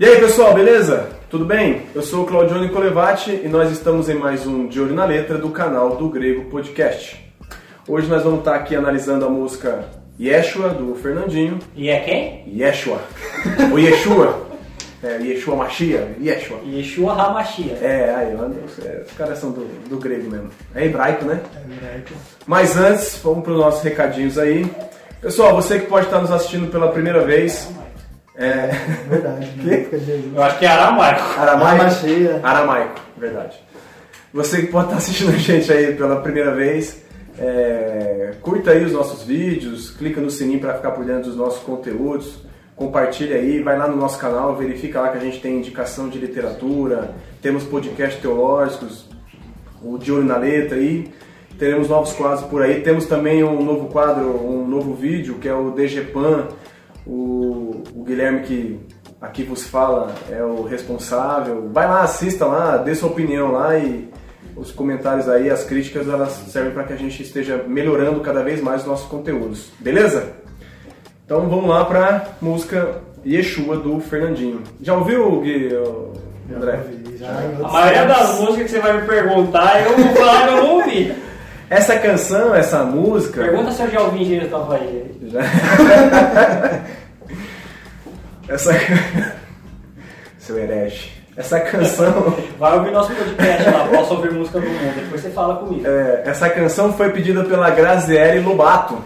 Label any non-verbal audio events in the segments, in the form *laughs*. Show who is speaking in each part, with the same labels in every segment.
Speaker 1: E aí pessoal, beleza? Tudo bem? Eu sou o Claudione Colevati e nós estamos em mais um De Olho na Letra do canal do Grego Podcast. Hoje nós vamos estar aqui analisando a música Yeshua, do Fernandinho.
Speaker 2: E é quem?
Speaker 1: Yeshua. O Yeshua. É, Yeshua Machia. Yeshua.
Speaker 2: Yeshua HaMashiach.
Speaker 1: É, aí, é, os caras são do, do grego mesmo. É hebraico, né?
Speaker 3: É hebraico.
Speaker 1: Mas antes, vamos para os nossos recadinhos aí. Pessoal, você que pode estar nos assistindo pela primeira vez. É...
Speaker 3: Verdade. Jesus.
Speaker 2: Eu acho que é aramaico.
Speaker 1: Aramaico.
Speaker 3: Machia.
Speaker 1: Aramaico, verdade. Você que pode estar assistindo a gente aí pela primeira vez, é, curta aí os nossos vídeos, clica no sininho para ficar por dentro dos nossos conteúdos, compartilha aí, vai lá no nosso canal, verifica lá que a gente tem indicação de literatura, temos podcasts teológicos, o De Olho na Letra aí, teremos novos quadros por aí, temos também um novo quadro, um novo vídeo que é o DGPAN, o, o Guilherme que aqui vos fala é o responsável. Vai lá, assista lá, dê sua opinião lá e os comentários aí, as críticas, elas servem para que a gente esteja melhorando cada vez mais os nossos conteúdos. Beleza? Então vamos lá para música Yeshua do Fernandinho. Já ouviu, Gui, André?
Speaker 3: Já em
Speaker 2: A maioria das músicas que você vai me perguntar, eu vou falar que eu não ouvi. *laughs*
Speaker 1: Essa canção, essa música.
Speaker 2: Pergunta se eu já ouvi engenheiro da Bahia.
Speaker 1: Já. Essa. *laughs* Seu herege. Essa canção. *laughs*
Speaker 2: Vai ouvir nosso podcast lá, posso ouvir música do mundo. Depois você fala comigo.
Speaker 1: é, essa canção foi pedida pela Graziele Lobato.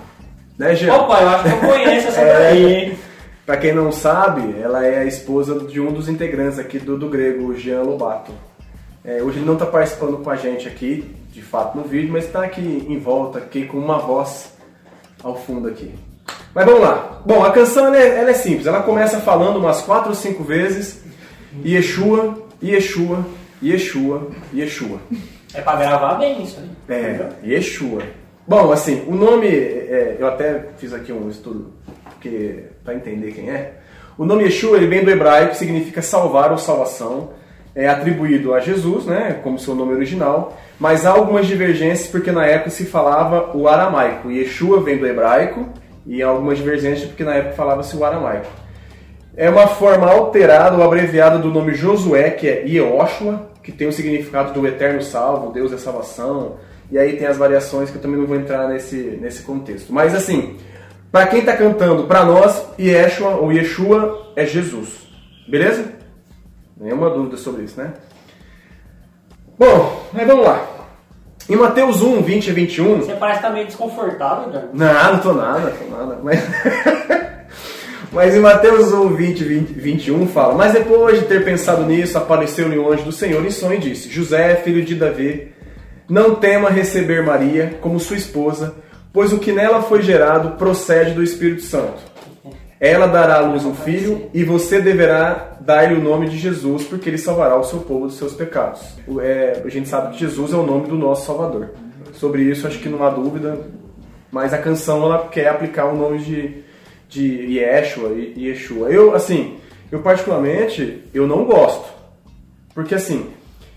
Speaker 1: Né, Jean?
Speaker 2: Opa, eu acho que eu conheço essa *laughs*
Speaker 1: É.
Speaker 2: daí.
Speaker 1: Pra quem não sabe, ela é a esposa de um dos integrantes aqui do, do Grego, o Jean Lobato. É, hoje ele não está participando com a gente aqui, de fato, no vídeo, mas está aqui em volta, aqui com uma voz ao fundo aqui. Mas vamos lá. Bom, a canção ela é, ela é simples. Ela começa falando umas quatro ou cinco vezes Yeshua, Yeshua, Yeshua, Yeshua.
Speaker 2: É pra gravar bem isso aí.
Speaker 1: É, Yeshua. Bom, assim, o nome, é, eu até fiz aqui um estudo porque para entender quem é. O nome Yeshua ele vem do hebraico, significa salvar ou salvação. É atribuído a Jesus, né, como seu nome original, mas há algumas divergências porque na época se falava o aramaico. Yeshua vem do hebraico e algumas divergências porque na época falava-se o aramaico. É uma forma alterada ou abreviada do nome Josué, que é Yehoshua, que tem o significado do eterno salvo, Deus da salvação. E aí tem as variações que eu também não vou entrar nesse, nesse contexto. Mas assim, para quem está cantando, para nós, Yeshua ou Yeshua é Jesus. Beleza? Nenhuma dúvida sobre isso, né? Bom, aí vamos lá. Em Mateus 1, 20 e 21,
Speaker 2: Você parece estar meio desconfortável, né?
Speaker 1: não, não tô nada, tô nada. Mas, *laughs* mas em Mateus 1, 20, 20, 21 fala: Mas depois de ter pensado nisso, apareceu-lhe o anjo do Senhor em sonho e disse: José, filho de Davi, não tema receber Maria como sua esposa, pois o que nela foi gerado procede do Espírito Santo. Ela dará à luz um filho e você deverá dar-lhe o nome de Jesus, porque ele salvará o seu povo dos seus pecados. É, a gente sabe que Jesus é o nome do nosso Salvador. Sobre isso, acho que não há dúvida, mas a canção ela quer aplicar o nome de, de Yeshua e Yeshua. Eu, assim, eu particularmente, eu não gosto. Porque assim,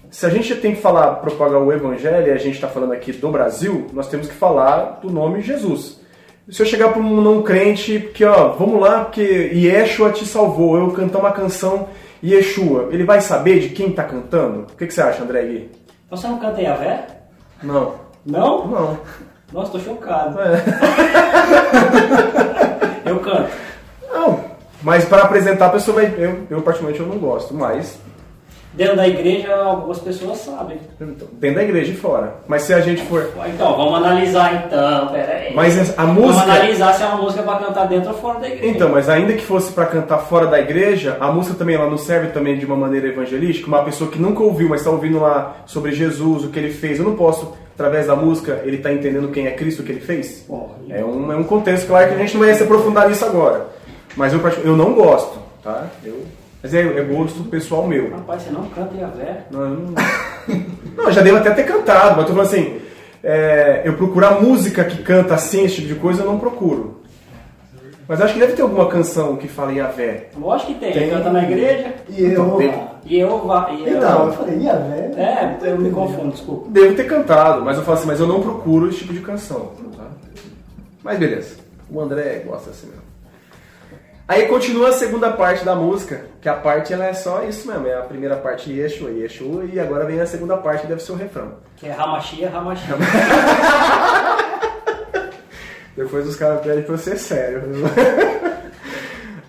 Speaker 1: se a gente tem que falar, propagar o evangelho, e a gente está falando aqui do Brasil, nós temos que falar do nome Jesus. Se eu chegar para um não crente, que ó, vamos lá, porque Yeshua te salvou, eu cantar uma canção Yeshua, ele vai saber de quem está cantando? O que, que você acha, André Gui?
Speaker 2: Então você não canta Yavé?
Speaker 1: Não.
Speaker 2: Não?
Speaker 1: Não.
Speaker 2: Nossa, tô chocado.
Speaker 1: É. *laughs*
Speaker 2: Eu canto.
Speaker 1: Não. Mas para apresentar a pessoa, vai- eu, eu particularmente eu não gosto, mas
Speaker 2: Dentro da igreja, algumas pessoas sabem.
Speaker 1: dentro da igreja e fora. Mas se a gente for
Speaker 2: Então, vamos analisar então, pera aí.
Speaker 1: Mas a
Speaker 2: Vamos
Speaker 1: música.
Speaker 2: analisar se é uma música pra cantar dentro ou fora da igreja.
Speaker 1: Então, mas ainda que fosse para cantar fora da igreja, a música também ela não serve também de uma maneira evangelística. Uma pessoa que nunca ouviu, mas está ouvindo lá sobre Jesus, o que ele fez, eu não posso, através da música, ele tá entendendo quem é Cristo, o que ele fez.
Speaker 2: Porra,
Speaker 1: É um, é um contexto, claro que a gente não vai se aprofundar nisso agora. Mas eu, eu não gosto, tá? Eu, mas é, é gosto pessoal meu.
Speaker 2: Rapaz, você não canta Yavé?
Speaker 1: Não, eu não... *laughs* não, eu já devo até ter cantado, mas eu tô falando assim, é, eu procurar música que canta assim, esse tipo de coisa, eu não procuro. Mas acho que deve ter alguma canção que fala Yahvé.
Speaker 2: Lógico que tem.
Speaker 1: Tem.
Speaker 2: Canta na igreja.
Speaker 3: E eu.
Speaker 1: Tem.
Speaker 2: E eu vá. E eu...
Speaker 3: Então, eu falei, ia, velho.
Speaker 2: É, eu me confundo, desculpa.
Speaker 1: Devo ter cantado, mas eu falo assim, mas eu não procuro esse tipo de canção. Tá? Mas beleza. O André gosta assim mesmo. Aí continua a segunda parte da música, que a parte ela é só isso mesmo, é a primeira parte Yeshua, Yeshua, e agora vem a segunda parte, deve ser o refrão.
Speaker 2: Que é Ramachia, Ramachia. *laughs*
Speaker 1: Depois os caras pedem pra eu ser sério. *laughs*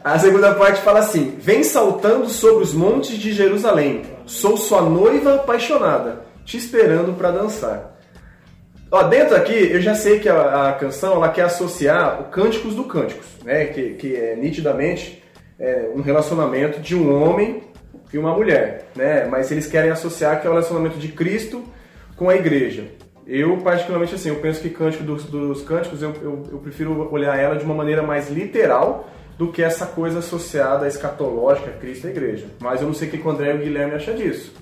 Speaker 1: A segunda parte fala assim: Vem saltando sobre os montes de Jerusalém, sou sua noiva apaixonada, te esperando para dançar. Ó, dentro aqui, eu já sei que a, a, canção ela quer associar o Cânticos do Cânticos, né? Que, que é nitidamente é, um relacionamento de um homem e uma mulher, né? Mas eles querem associar que é o relacionamento de Cristo com a igreja. Eu, particularmente, assim, eu penso que Cântico dos, dos Cânticos, eu, eu, eu prefiro olhar ela de uma maneira mais literal do que essa coisa associada escatológica, Cristo e a igreja. Mas eu não sei o que o André e o Guilherme acham disso.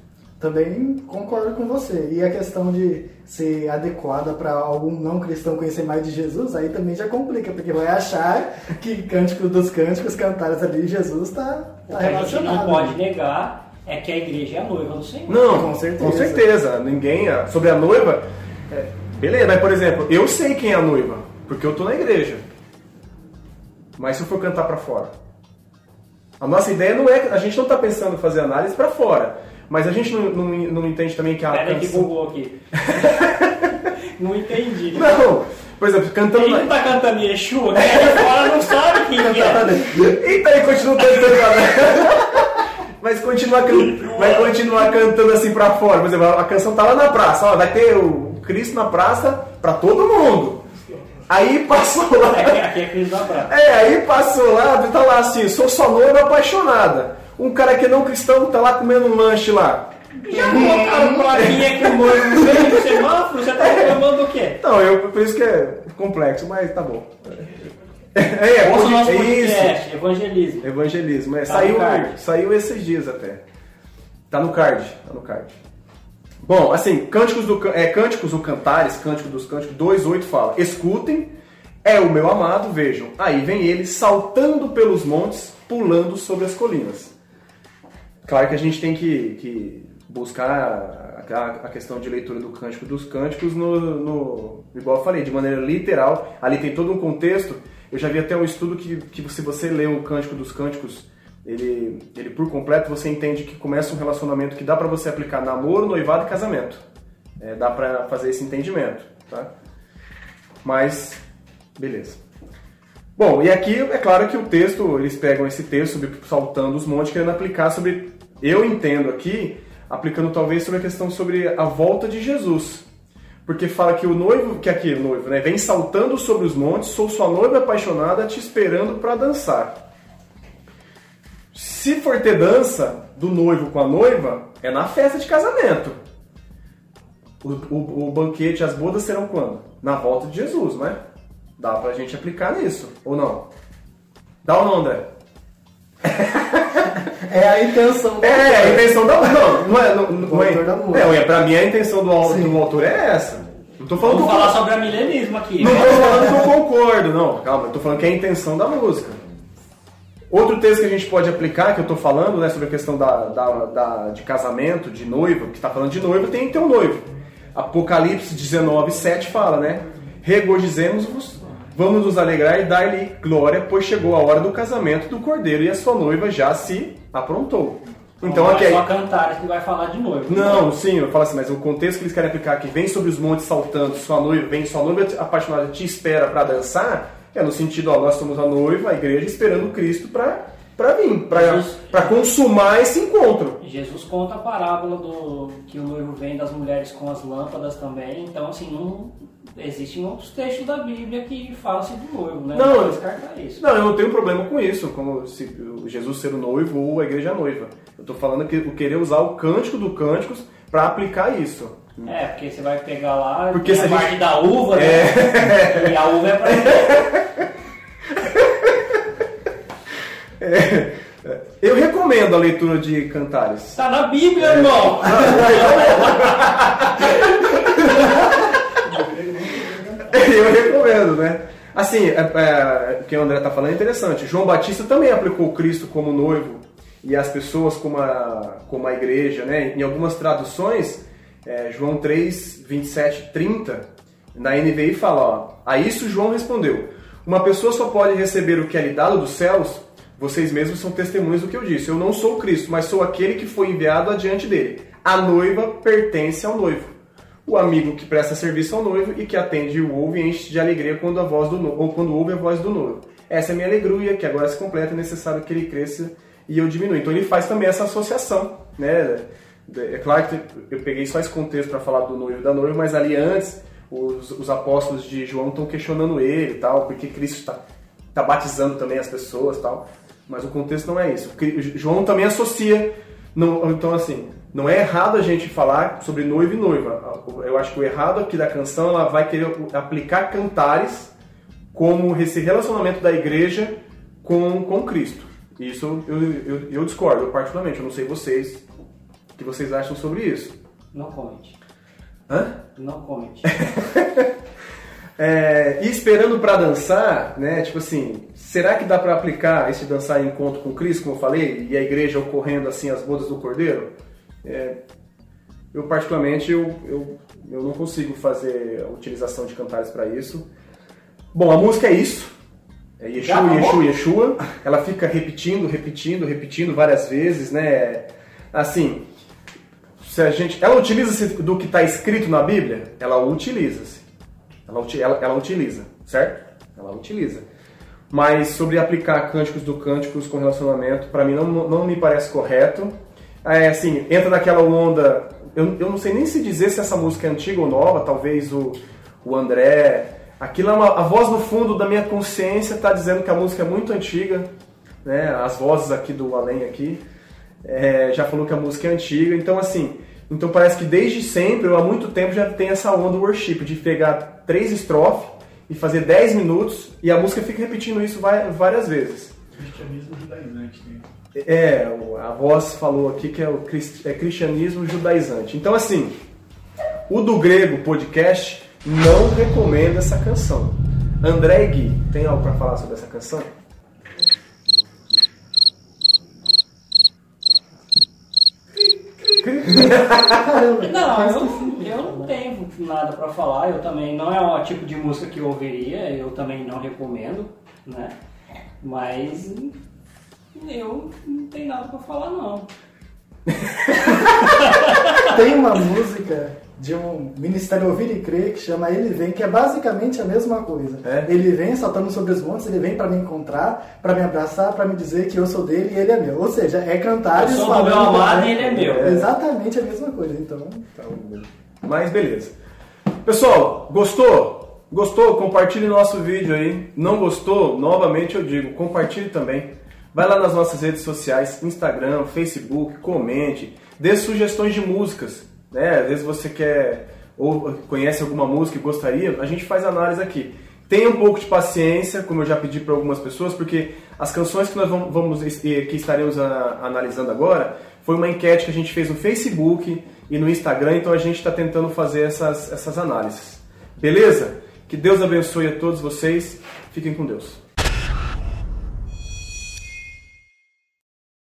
Speaker 3: Também concordo com você. E a questão de ser adequada para algum não cristão conhecer mais de Jesus, aí também já complica, porque vai achar que Cântico dos Cânticos, cantares ali, Jesus está tá relacionado.
Speaker 2: Que a gente não pode negar é que a igreja é a noiva do Senhor.
Speaker 1: Não, com certeza. Com certeza. Ninguém. Sobre a noiva. É, beleza, mas por exemplo, eu sei quem é a noiva, porque eu tô na igreja. Mas se eu for cantar para fora? A nossa ideia não é. A gente não está pensando em fazer análise para fora. Mas a gente não, não, não entende também que a.
Speaker 2: Pera canção... que bugou aqui. *laughs* não entendi.
Speaker 1: Não! Por exemplo, cantando.
Speaker 2: Não tá cantando Yeshua, né? fora não sabe quem é.
Speaker 1: Eita, ele continua cantando. Mas continua, vai continuar cantando assim pra fora. Por exemplo, a canção tá lá na praça. Ó, vai ter o Cristo na praça pra todo mundo. Aí passou lá.
Speaker 2: É, aqui é Cristo na praça.
Speaker 1: É, aí passou lá, tá lá assim, sou sua noiva apaixonada. Um cara que é não cristão tá lá comendo um lanche lá.
Speaker 2: Já colocaram plaquinha que o noivo veio do *laughs* semáforo, você tá reclamando do quê?
Speaker 1: Não, eu, por isso que é complexo, mas tá bom.
Speaker 2: É, é, Ouça é isso. Evangelismo.
Speaker 1: Evangelismo, é. Tá saiu, saiu esses dias até. Tá no card, tá no card. Bom, assim, Cânticos, do, é, Cânticos ou Cantares, Cântico dos Cânticos 2.8 fala, escutem, é o meu amado, vejam, aí vem ele saltando pelos montes, pulando sobre as colinas. Claro que a gente tem que, que buscar a, a, questão de leitura do Cântico dos Cânticos no, no, igual eu falei, de maneira literal. Ali tem todo um contexto. Eu já vi até um estudo que, que se você lê o Cântico dos Cânticos, ele, ele por completo, você entende que começa um relacionamento que dá para você aplicar namoro, noivado e casamento. É, dá para fazer esse entendimento, tá? Mas, beleza. Bom, e aqui é claro que o texto, eles pegam esse texto saltando os montes, querendo aplicar sobre, eu entendo aqui, aplicando talvez sobre a questão sobre a volta de Jesus. Porque fala que o noivo, que aqui o noivo, né, vem saltando sobre os montes, sou sua noiva apaixonada te esperando para dançar. Se for ter dança do noivo com a noiva, é na festa de casamento. O, o, o banquete, as bodas serão quando? Na volta de Jesus, não é? Dá pra gente aplicar nisso, ou não? Dá ou não, André? *laughs*
Speaker 3: É a intenção
Speaker 1: da É, a intenção da Não, não é. Não, não é, é, é, pra mim a intenção do, do autor é essa.
Speaker 2: Não tô falando
Speaker 1: Vamos
Speaker 2: falar sobre a milenismo aqui.
Speaker 1: Não tô falando que eu concordo, não. Calma, eu tô falando que é a intenção da música. Outro texto que a gente pode aplicar, que eu tô falando, né, sobre a questão da, da, da de casamento, de noivo, que está falando de noivo, tem que ter um noivo. Apocalipse 19, 7 fala, né? Regozijemos-vos Vamos nos alegrar e dar-lhe glória, pois chegou a hora do casamento do cordeiro e a sua noiva já se aprontou.
Speaker 2: Então, aqui é só cantar que vai falar de noivo.
Speaker 1: Não, sim, eu falo assim, mas o contexto que eles querem aplicar aqui, vem sobre os montes saltando, sua noiva, vem sua noiva apaixonada te espera para dançar, é no sentido, ó, nós somos a noiva, a igreja esperando Cristo para para vir, para consumar esse encontro.
Speaker 2: Jesus conta a parábola do que o noivo vem das mulheres com as lâmpadas também, então assim, não existem outros textos da Bíblia que falam-se do noivo, né?
Speaker 1: Não, não isso. Não, eu não tenho problema com isso, como se Jesus ser o noivo ou a igreja noiva. Eu estou falando que eu querer usar o cântico do cânticos para aplicar isso.
Speaker 2: É, porque você vai pegar lá porque a, a parte gente... da uva, né? É. E a uva é para *laughs*
Speaker 1: é. Eu recomendo a leitura de cantares.
Speaker 2: Tá na Bíblia, é. irmão! *laughs*
Speaker 1: eu recomendo, né? Assim, é, é, o que o André está falando é interessante. João Batista também aplicou Cristo como noivo e as pessoas como a, como a igreja, né? Em algumas traduções, é, João 3, 27, 30, na NVI fala, ó, a isso João respondeu, uma pessoa só pode receber o que é lhe dado dos céus vocês mesmos são testemunhas do que eu disse. Eu não sou o Cristo, mas sou aquele que foi enviado adiante dele. A noiva pertence ao noivo. O amigo que presta serviço ao noivo e que atende o ouve e enche de alegria quando a voz do ou quando ouve a voz do noivo. Essa é minha alegria, que agora se completa, é necessário que ele cresça e eu diminua. Então ele faz também essa associação, né? É claro que eu peguei só esse contexto para falar do noivo e da noiva, mas ali antes os, os apóstolos de João estão questionando ele e tal, porque Cristo está tá batizando também as pessoas tal. Mas o contexto não é isso. João também associa. Não, então, assim, não é errado a gente falar sobre noivo e noiva. Eu acho que o errado aqui da canção ela vai querer aplicar cantares como esse relacionamento da igreja com, com Cristo. Isso eu, eu, eu discordo, particularmente. Eu não sei vocês o que vocês acham sobre isso.
Speaker 2: Não comente.
Speaker 1: Hã?
Speaker 2: Não comente. *laughs*
Speaker 1: É, e esperando para dançar, né? Tipo assim, será que dá para aplicar esse dançar em encontro com Cristo, como eu falei, e a igreja ocorrendo assim as bodas do Cordeiro? É, eu particularmente eu, eu, eu não consigo fazer a utilização de cantares para isso. Bom, a música é isso. É Yeshua, Yeshua, Yeshua. Ela fica repetindo, repetindo, repetindo várias vezes, né? Assim, se a gente, ela utiliza do que está escrito na Bíblia, ela utiliza-se. Ela, ela, ela utiliza, certo? Ela utiliza. Mas sobre aplicar cânticos do cânticos com relacionamento, para mim não, não me parece correto. É assim, entra naquela onda. Eu, eu não sei nem se dizer se essa música é antiga ou nova, talvez o, o André. Aquilo é uma, a voz no fundo da minha consciência está dizendo que a música é muito antiga, né? As vozes aqui do além aqui é, já falou que a música é antiga. Então assim, então parece que desde sempre, ou há muito tempo, já tem essa onda worship, de pegar três estrofes e fazer dez minutos, e a música fica repetindo isso várias vezes.
Speaker 4: Cristianismo judaizante, né?
Speaker 1: É, a voz falou aqui que é o é cristianismo judaizante. Então, assim, o do grego podcast não recomenda essa canção. André Gui, tem algo para falar sobre essa canção?
Speaker 2: Não, eu, eu não tenho nada para falar. Eu também não é o tipo de música que eu ouviria. Eu também não recomendo, né? Mas eu não tenho nada para falar não. *laughs*
Speaker 3: Tem uma música de um Ministério Ouvir e Crer que chama Ele Vem, que é basicamente a mesma coisa. É? Ele vem saltando sobre os montes, ele vem para me encontrar, para me abraçar, para me dizer que eu sou dele e ele é meu. Ou seja, é cantar
Speaker 2: eu sou do meu amado e ele é meu.
Speaker 3: É exatamente a mesma coisa, então. então
Speaker 1: mas beleza. Pessoal, gostou? Gostou? Compartilhe nosso vídeo aí. Não gostou? Novamente eu digo, compartilhe também. Vai lá nas nossas redes sociais, Instagram, Facebook, comente, dê sugestões de músicas né? Às vezes você quer ou conhece alguma música e gostaria, a gente faz análise aqui. Tenha um pouco de paciência, como eu já pedi para algumas pessoas, porque as canções que nós vamos, vamos que estaremos a, analisando agora foi uma enquete que a gente fez no Facebook e no Instagram, então a gente está tentando fazer essas, essas análises. Beleza? Que Deus abençoe a todos vocês. Fiquem com Deus.